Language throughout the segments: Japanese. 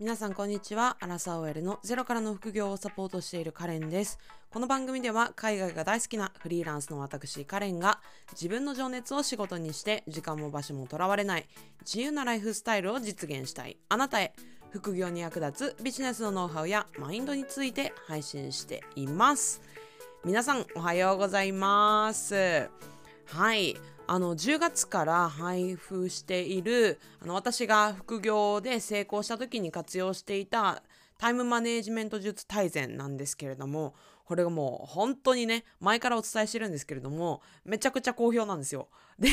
皆さんこんにちは。アラサー OL のゼロからの副業をサポートしているカレンです。この番組では海外が大好きなフリーランスの私カレンが自分の情熱を仕事にして時間も場所もとらわれない自由なライフスタイルを実現したい。あなたへ副業に役立つビジネスのノウハウやマインドについて配信しています。皆さんおはようございます。はいあの10月から配布しているあの私が副業で成功した時に活用していたタイムマネジメント術大全なんですけれどもこれがもう本当にね前からお伝えしてるんですけれどもめちゃくちゃ好評なんですよ。で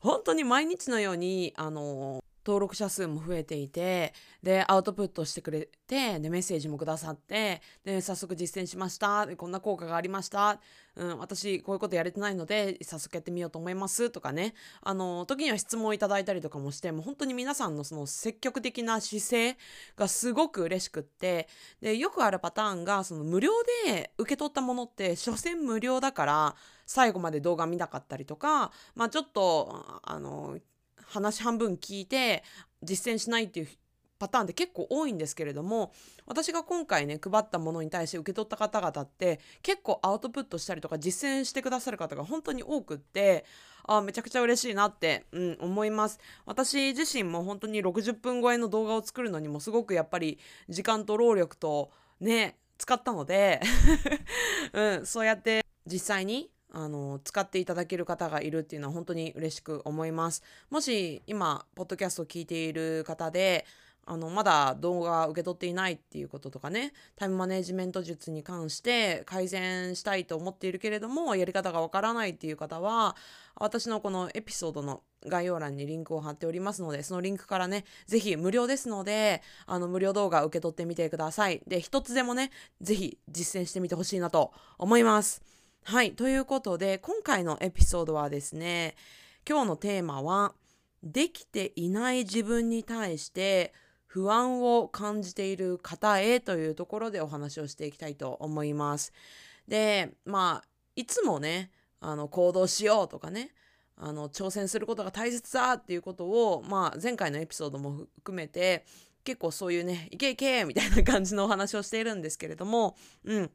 本当に毎日のようにあの登録者数も増えていてでアウトプットしてくれてでメッセージもくださってで早速実践しました。こんな効果がありました、うん、私こういうことやれてないので早速やってみようと思います。とかね。あの時には質問をいただいたりとかもしてもう本当に皆さんのその積極的な姿勢がすごく嬉しくってでよくあるパターンがその無料で受け取ったものって所詮無料だから最後まで動画見なかったりとかまあちょっとあの話半分聞いて実践しないっていうパターンって結構多いんですけれども私が今回ね配ったものに対して受け取った方々って結構アウトプットしたりとか実践してくださる方が本当に多くってあめちゃくちゃ嬉しいなって、うん、思います。私自身も本当に60分超えの動画を作るのにもすごくやっぱり時間と労力とね使ったので、うん、そうやって実際にあの使っていただける方がいるっていうのは本当に嬉しく思います。もし今ポッドキャストを聞いている方であのまだ動画受け取っていないっていうこととかねタイムマネジメント術に関して改善したいと思っているけれどもやり方がわからないっていう方は私のこのエピソードの概要欄にリンクを貼っておりますのでそのリンクからね是非無料ですのであの無料動画受け取ってみてください。で一つでもね是非実践してみてほしいなと思います。はい。ということで、今回のエピソードはですね、今日のテーマは、できていない自分に対して不安を感じている方へというところでお話をしていきたいと思います。で、まあ、いつもね、あの行動しようとかね、あの挑戦することが大切だっていうことを、まあ、前回のエピソードも含めて結構そういうねいけいけみたいな感じのお話をしているんですけれども、うん、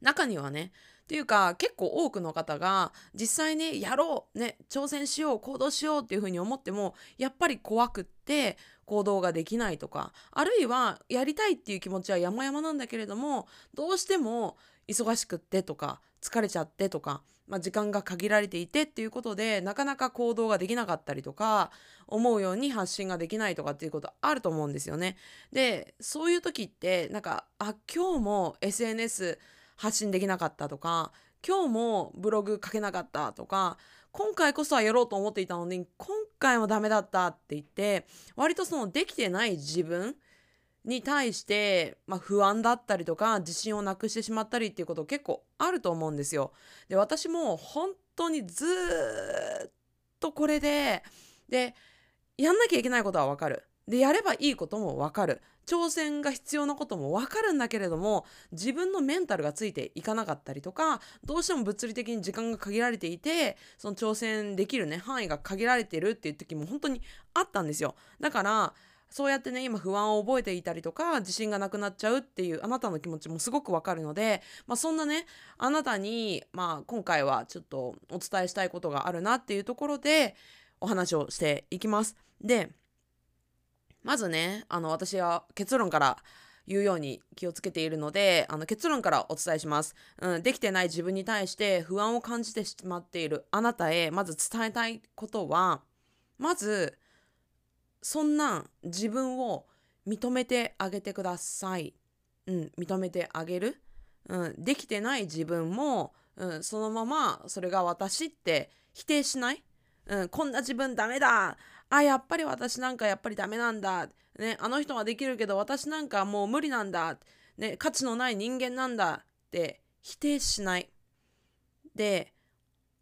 中にはねっていうか結構多くの方が実際ねやろうね挑戦しよう行動しようっていうふうに思ってもやっぱり怖くって行動ができないとかあるいはやりたいっていう気持ちは山々なんだけれどもどうしても忙しくってとか疲れちゃってとか、まあ、時間が限られていてっていうことでなかなか行動ができなかったりとか思うように発信ができないとかっていうことあると思うんですよね。でそういう時ってなんかあ今日も SNS 発信できなかったとか今日もブログ書けなかったとか今回こそはやろうと思っていたのに今回もダメだったって言って割とそのできてない自分に対して、まあ、不安だったりとか自信をなくしてしまったりっていうこと結構あると思うんですよ。で私も本当にずっとこれででやんなきゃいけないことはわかる。でやればいいこともわかる挑戦が必要なこともわかるんだけれども自分のメンタルがついていかなかったりとかどうしても物理的に時間が限られていてその挑戦できるね範囲が限られてるっていう時も本当にあったんですよだからそうやってね今不安を覚えていたりとか自信がなくなっちゃうっていうあなたの気持ちもすごくわかるので、まあ、そんなねあなたに、まあ、今回はちょっとお伝えしたいことがあるなっていうところでお話をしていきます。でまずねあの私は結論から言うように気をつけているのであの結論からお伝えします、うん、できてない自分に対して不安を感じてしまっているあなたへまず伝えたいことはまずそんな自分を認めてあげてください、うん、認めてあげる、うん、できてない自分も、うん、そのままそれが私って否定しない、うん、こんな自分ダメだあやっぱり私なんかやっぱりダメなんだ、ね、あの人はできるけど私なんかもう無理なんだ、ね、価値のない人間なんだって否定しない。で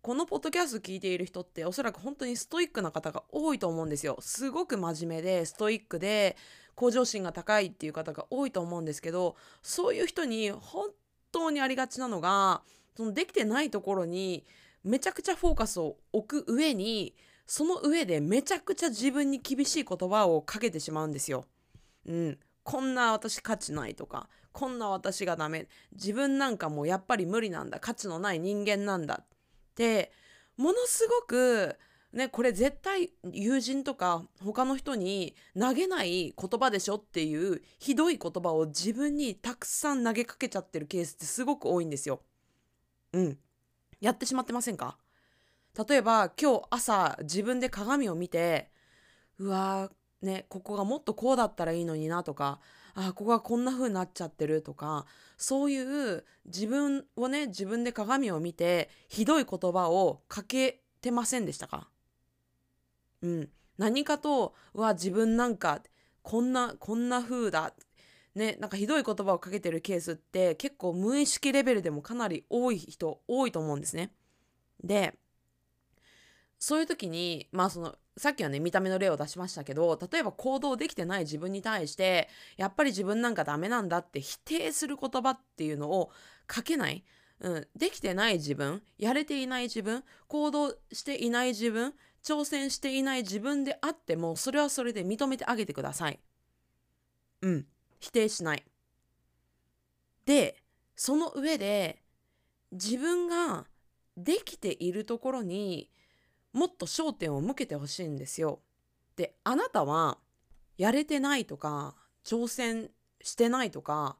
このポッドキャスト聞いている人っておそらく本当にストイックな方が多いと思うんですよ。すごく真面目でストイックで向上心が高いっていう方が多いと思うんですけどそういう人に本当にありがちなのがそのできてないところにめちゃくちゃフォーカスを置く上にその上でめちゃくちゃ自分に厳しい言葉をかけてしまうんですよ。うん、こんな私価値ないとかこんな私がダメ自分なんかもやっぱり無理なんだ価値のない人間なんだってものすごくねこれ絶対友人とか他の人に投げない言葉でしょっていうひどい言葉を自分にたくさん投げかけちゃってるケースってすごく多いんですよ。うん。やってしまってませんか？例えば今日朝自分で鏡を見てうわーねここがもっとこうだったらいいのになとかあここがこんな風になっちゃってるとかそういう自分をね自分で鏡を見てひどい言葉をかけてませんでしたか？うん何かとうわ自分なんかこんなこんな風だねなんかひどい言葉をかけてるケースって結構無意識レベルでもかなり多い人多いと思うんですね。でそういう時にまあそのさっきはね見た目の例を出しましたけど例えば行動できてない自分に対してやっぱり自分なんかダメなんだって否定する言葉っていうのをかけない、うん、できてない自分やれていない自分行動していない自分挑戦していない自分であってもそれはそれで認めてあげてください。うん否定しない。でその上で自分ができているところにもっと焦点を向けてほしいんですよ。であなたはやれてないとか挑戦してないとか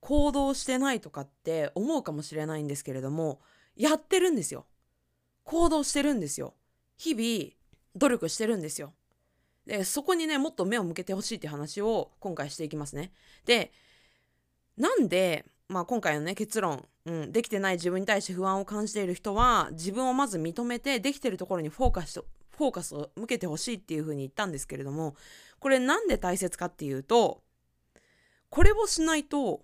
行動してないとかって思うかもしれないんですけれどもやってるんですよ。行動してるんですよ。日々努力してるんですよ。でそこにねもっと目を向けてほしいって話を今回していきますね。でなんでまあ、今回のね結論、うん、できてない自分に対して不安を感じている人は自分をまず認めてできてるところにフォーカスフォーカスを向けてほしいっていうふうに言ったんですけれどもこれなんで大切かっていうとこれをしないと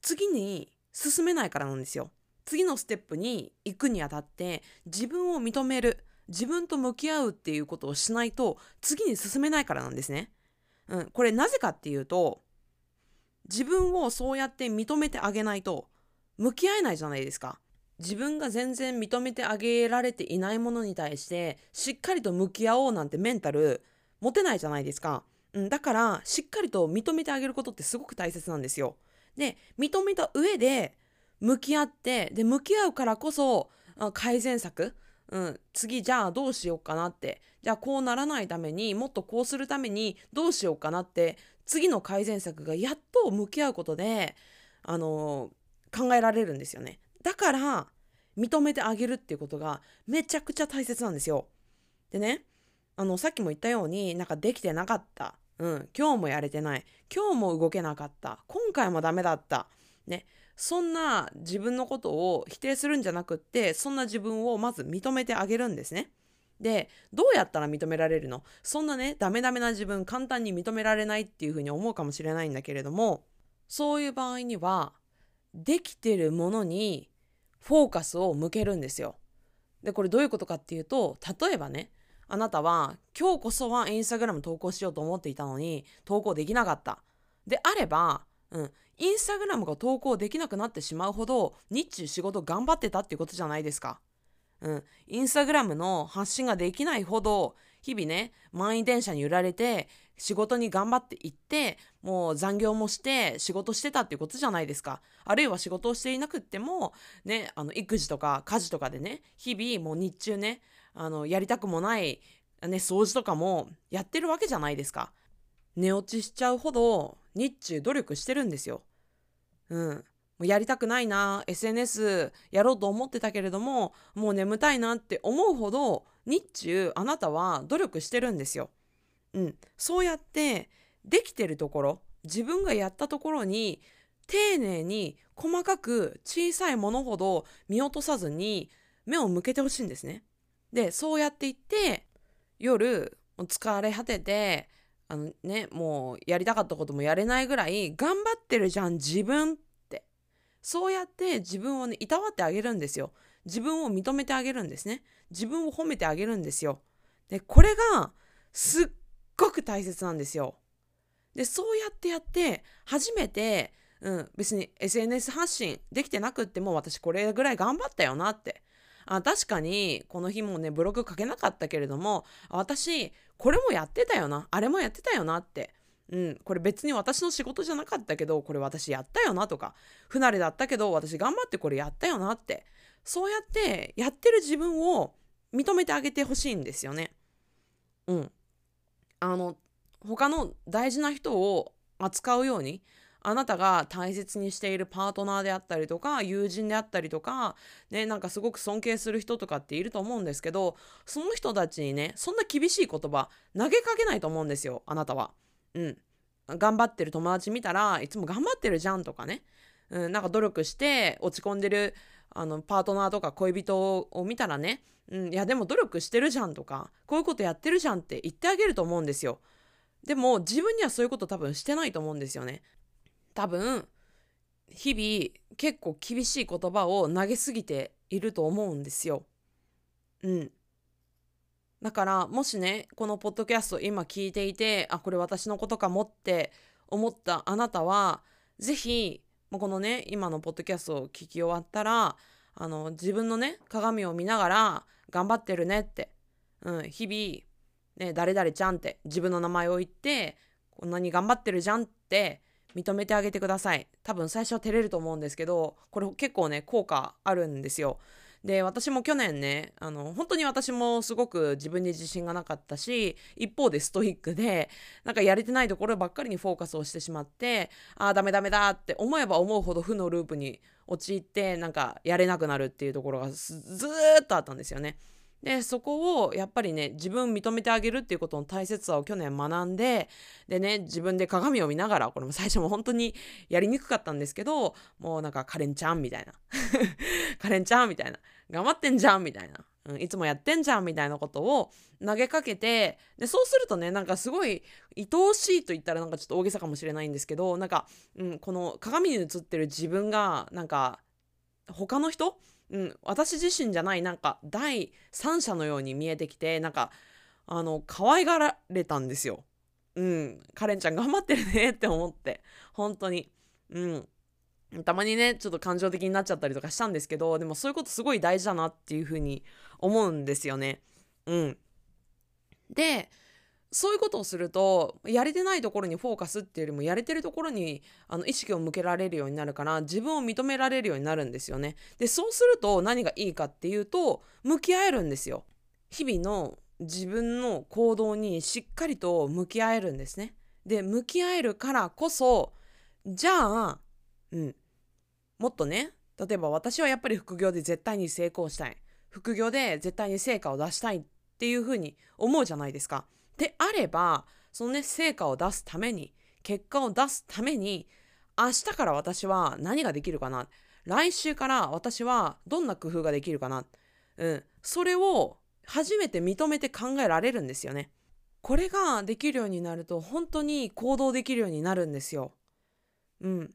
次に進めないからなんですよ。次のステップに行くにあたって自分を認める自分と向き合うっていうことをしないと次に進めないからなんですね。うん、これなぜかっていうと自分をそうやって認めてあげないと向き合えないじゃないですか。自分が全然認めてあげられていないものに対してしっかりと向き合おうなんてメンタル持てないじゃないですか。うん、だからしっかりと認めてあげることってすごく大切なんですよ。で認めた上で向き合ってで向き合うからこそ改善策、うん、次じゃあどうしようかなってじゃあこうならないためにもっとこうするためにどうしようかなって次の改善策がやっと向き合うことで、あの考えられるんですよね。だから認めてあげるっていうことがめちゃくちゃ大切なんですよ。でねあのさっきも言ったようになんかできてなかった、うん、今日もやれてない今日も動けなかった今回もダメだったねそんな自分のことを否定するんじゃなくってそんな自分をまず認めてあげるんですね。でどうやったら認められるの？そんなねダメダメな自分簡単に認められないっていうふうに思うかもしれないんだけれどもそういう場合にはできてるものにフォーカスを向けるんですよ。でこれどういうことかっていうと例えばねあなたは今日こそはインスタグラム投稿しようと思っていたのに投稿できなかった。であれば、うん、インスタグラムが投稿できなくなってしまうほど日中仕事頑張ってたっていうことじゃないですか。うん、インスタグラムの発信ができないほど日々ね満員電車に揺られて仕事に頑張って行ってもう残業もして仕事してたっていうことじゃないですか。あるいは仕事をしていなくってもねあの育児とか家事とかでね日々もう日中ねあのやりたくもないね掃除とかもやってるわけじゃないですか。寝落ちしちゃうほど日中努力してるんですよ。うん。うやりたくないな SNS やろうと思ってたけれどももう眠たいなって思うほど日中あなたは努力してるんですよ。うん、そうやってできてるところ自分がやったところに丁寧に細かく小さいものほど見落とさずに目を向けてほしいんですね。でそうやっていって夜疲れ果ててあのねもうやりたかったこともやれないぐらい頑張ってるじゃん自分っそうやって自分をねいたわってあげるんですよ。自分を認めてあげるんですね。自分を褒めてあげるんですよ。でこれがすっごく大切なんですよ。でそうやってやって初めて、うん、別に SNS 発信できてなくっても私これぐらい頑張ったよなって。あ確かにこの日もねブログ書けなかったけれども私これもやってたよなあれもやってたよなって。うん、これ別に私の仕事じゃなかったけどこれ私やったよなとか不慣れだったけど私頑張ってこれやったよなってそうやってやってる自分を認めてあげてほしいんですよね。うん。あの他の大事な人を扱うようにあなたが大切にしているパートナーであったりとか友人であったりとかねなんかすごく尊敬する人とかっていると思うんですけどその人たちにねそんな厳しい言葉投げかけないと思うんですよあなたは。うん。頑張ってる友達見たらいつも頑張ってるじゃんとかね、うん、なんか努力して落ち込んでるあのパートナーとか恋人を見たらね、うん、いやでも努力してるじゃんとかこういうことやってるじゃんって言ってあげると思うんですよ。でも自分にはそういうこと多分してないと思うんですよね。多分日々結構厳しい言葉を投げすぎていると思うんですよ。うん。だからもしねこのポッドキャスト今聞いていてあこれ私のことかもって思ったあなたは是非このね今のポッドキャストを聞き終わったらあの自分のね鏡を見ながら頑張ってるねって、うん、日々ね、誰々ちゃんって自分の名前を言ってこんなに頑張ってるじゃんって認めてあげてください。多分最初は照れると思うんですけどこれ結構ね効果あるんですよ。で私も去年ねあの本当に私もすごく自分に自信がなかったし一方でストイックでなんかやれてないところばっかりにフォーカスをしてしまってああダメダメだって思えば思うほど負のループに陥ってなんかやれなくなるっていうところがずっとあったんですよね。でそこをやっぱりね自分認めてあげるっていうことの大切さを去年学んででね自分で鏡を見ながらこれも最初も本当にやりにくかったんですけどもうなんかカレンちゃんみたいな。カレンちゃんみたいな。頑張ってんじゃんみたいな、うん、いつもやってんじゃんみたいなことを投げかけてでそうするとねなんかすごい愛おしいと言ったらなんかちょっと大げさかもしれないんですけどなんか、うん、この鏡に映ってる自分がなんか他の人うん、私自身じゃないなんか第三者のように見えてきてなんかあの可愛がられたんですよ。うん、カレンちゃん頑張ってるねって思って本当に。うんたまにねちょっと感情的になっちゃったりとかしたんですけどでもそういうことすごい大事だなっていうふうに思うんですよね。うん、でそういうことをするとやれてないところにフォーカスっていうよりもやれてるところにあの意識を向けられるようになるから自分を認められるようになるんですよね。でそうすると何がいいかっていうと向き合えるんですよ。日々の自分の行動にしっかりと向き合えるんですね。で向き合えるからこそじゃあ、うん、もっとね例えば私はやっぱり副業で絶対に成功したい副業で絶対に成果を出したいっていうふうに思うじゃないですか。であればそのね成果を出すために結果を出すために明日から私は何ができるかな。来週から私はどんな工夫ができるかな。うん。それを初めて認めて考えられるんですよね。これができるようになると本当に行動できるようになるんですよ。うん。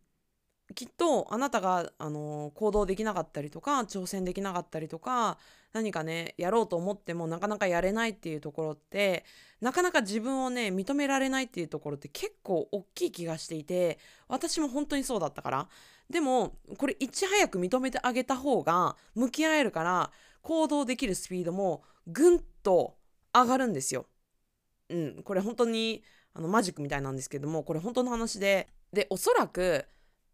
きっとあなたが、あの行動できなかったりとか挑戦できなかったりとか何かねやろうと思ってもなかなかやれないっていうところってなかなか自分をね認められないっていうところって結構大きい気がしていて私も本当にそうだったからでもこれいち早く認めてあげた方が向き合えるから行動できるスピードもぐんと上がるんですよ。うん、これ本当にあのマジックみたいなんですけどもこれ本当の話ででおそらく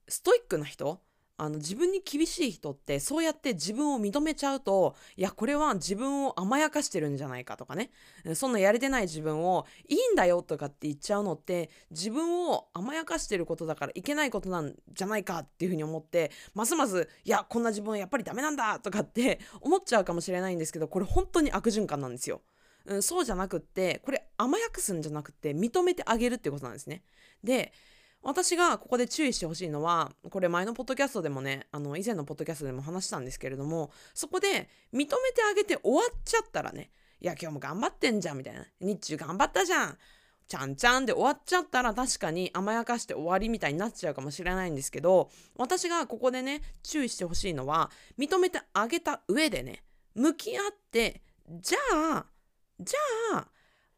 ストイックな人？あの自分に厳しい人ってそうやって自分を認めちゃうといやこれは自分を甘やかしてるんじゃないかとかねそんなやれてない自分をいいんだよとかって言っちゃうのって自分を甘やかしてることだからいけないことなんじゃないかっていうふうに思ってますますいやこんな自分はやっぱりダメなんだとかって 思っちゃうかもしれないんですけどこれ本当に悪循環なんですよ。そうじゃなくってこれ甘やかすんじゃなくて認めてあげるってことなんですね。で私がここで注意してほしいのはこれ前のポッドキャストでもねあの以前のポッドキャストでも話したんですけれどもそこで認めてあげて終わっちゃったらねいや今日も頑張ってんじゃんみたいな。日中頑張ったじゃん。ちゃんちゃんで終わっちゃったら確かに甘やかして終わりみたいになっちゃうかもしれないんですけど私がここでね注意してほしいのは認めてあげた上でね向き合ってじゃあじゃあ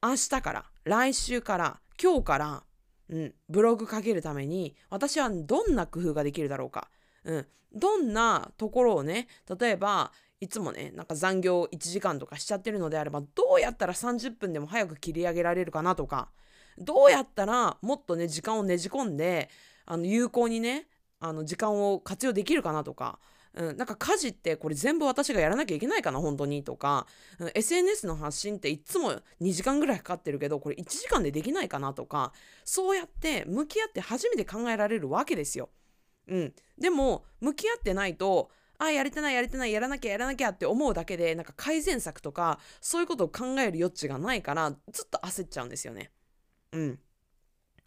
明日から来週から今日からうん、ブログ書けるために私はどんな工夫ができるだろうか、うん、どんなところをね例えばいつもねなんか残業1時間とかしちゃってるのであればどうやったら30分でも早く切り上げられるかなとか、どうやったらもっとね時間をねじ込んであの有効にねあの時間を活用できるかなとか、うん、なんか家事ってこれ全部私がやらなきゃいけないかな本当にとか、うん、SNS の発信っていつも2時間ぐらいかかってるけどこれ1時間でできないかなとかそうやって向き合って初めて考えられるわけですよ。うん、でも向き合ってないとあやれてないやれてないやらなきゃやらなきゃって思うだけでなんか改善策とかそういうことを考える余地がないからずっと焦っちゃうんですよね。うん。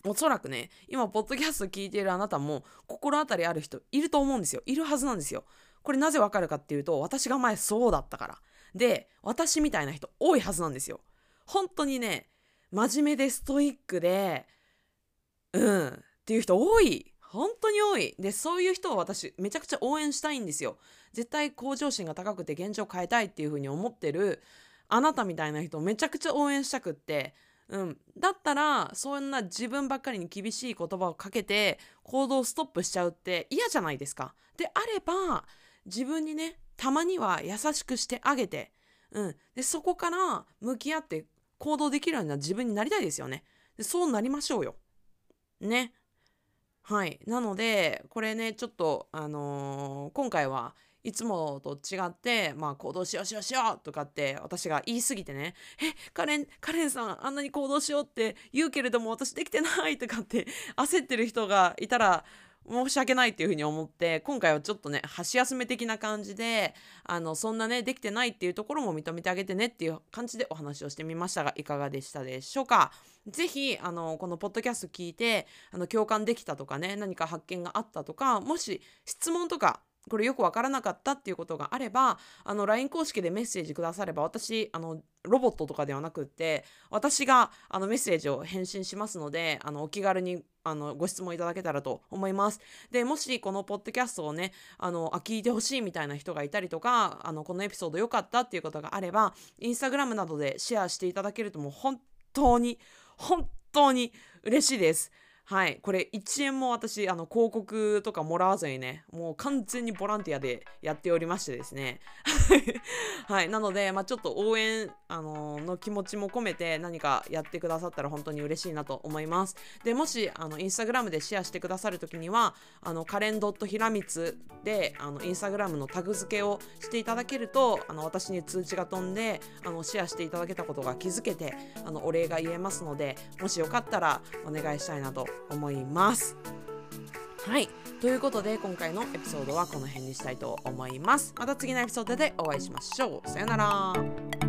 おそらくね、今、ポッドキャスト聞いているあなたも、心当たりある人いると思うんですよ。いるはずなんですよ。これなぜわかるかっていうと、私が前そうだったから。で、私みたいな人多いはずなんですよ。本当にね、真面目でストイックで、うん、っていう人多い。本当に多い。で、そういう人を私、めちゃくちゃ応援したいんですよ。絶対向上心が高くて現状変えたいっていうふうに思ってる、あなたみたいな人をめちゃくちゃ応援したくって、うん、だったらそんな自分ばっかりに厳しい言葉をかけて行動をストップしちゃうって嫌じゃないですか。であれば自分にねたまには優しくしてあげて、うん、でそこから向き合って行動できるような自分になりたいですよね。でそうなりましょうよ。ね。はい。なのでこれねちょっとあのー、今回はいつもと違って、まあ、行動しようしようしようとかって私が言い過ぎてね、え、カレン、カレンさんあんなに行動しようって言うけれども私できてないとかって焦ってる人がいたら申し訳ないっていうふうに思って今回はちょっとね箸休め的な感じであのそんなねできてないっていうところも認めてあげてねっていう感じでお話をしてみましたがいかがでしたでしょうか？ぜひあのこのポッドキャスト聞いてあの共感できたとかね何か発見があったとかもし質問とかこれよくわからなかったっていうことがあればあの LINE 公式でメッセージくだされば私あのロボットとかではなくって私があのメッセージを返信しますのであのお気軽にあのご質問いただけたらと思います。でもしこのポッドキャストをねあのあ聞いてほしいみたいな人がいたりとかあのこのエピソード良かったっていうことがあればインスタグラムなどでシェアしていただけるともう本当に本当に嬉しいです。はい、これ1円も私あの広告とかもらわずにねもう完全にボランティアでやっておりましてですね。はい。なので、まあ、ちょっと応援、あのー、の気持ちも込めて何かやってくださったら本当に嬉しいなと思います。でもしあのインスタグラムでシェアしてくださる時にはあのカレンドットひらみつであのインスタグラムのタグ付けをしていただけるとあの私に通知が飛んであのシェアしていただけたことが気づけてあのお礼が言えますのでもしよかったらお願いしたいなと思います。はい。ということで、今回のエピソードはこの辺にしたいと思います。また次のエピソードでお会いしましょう。さよなら。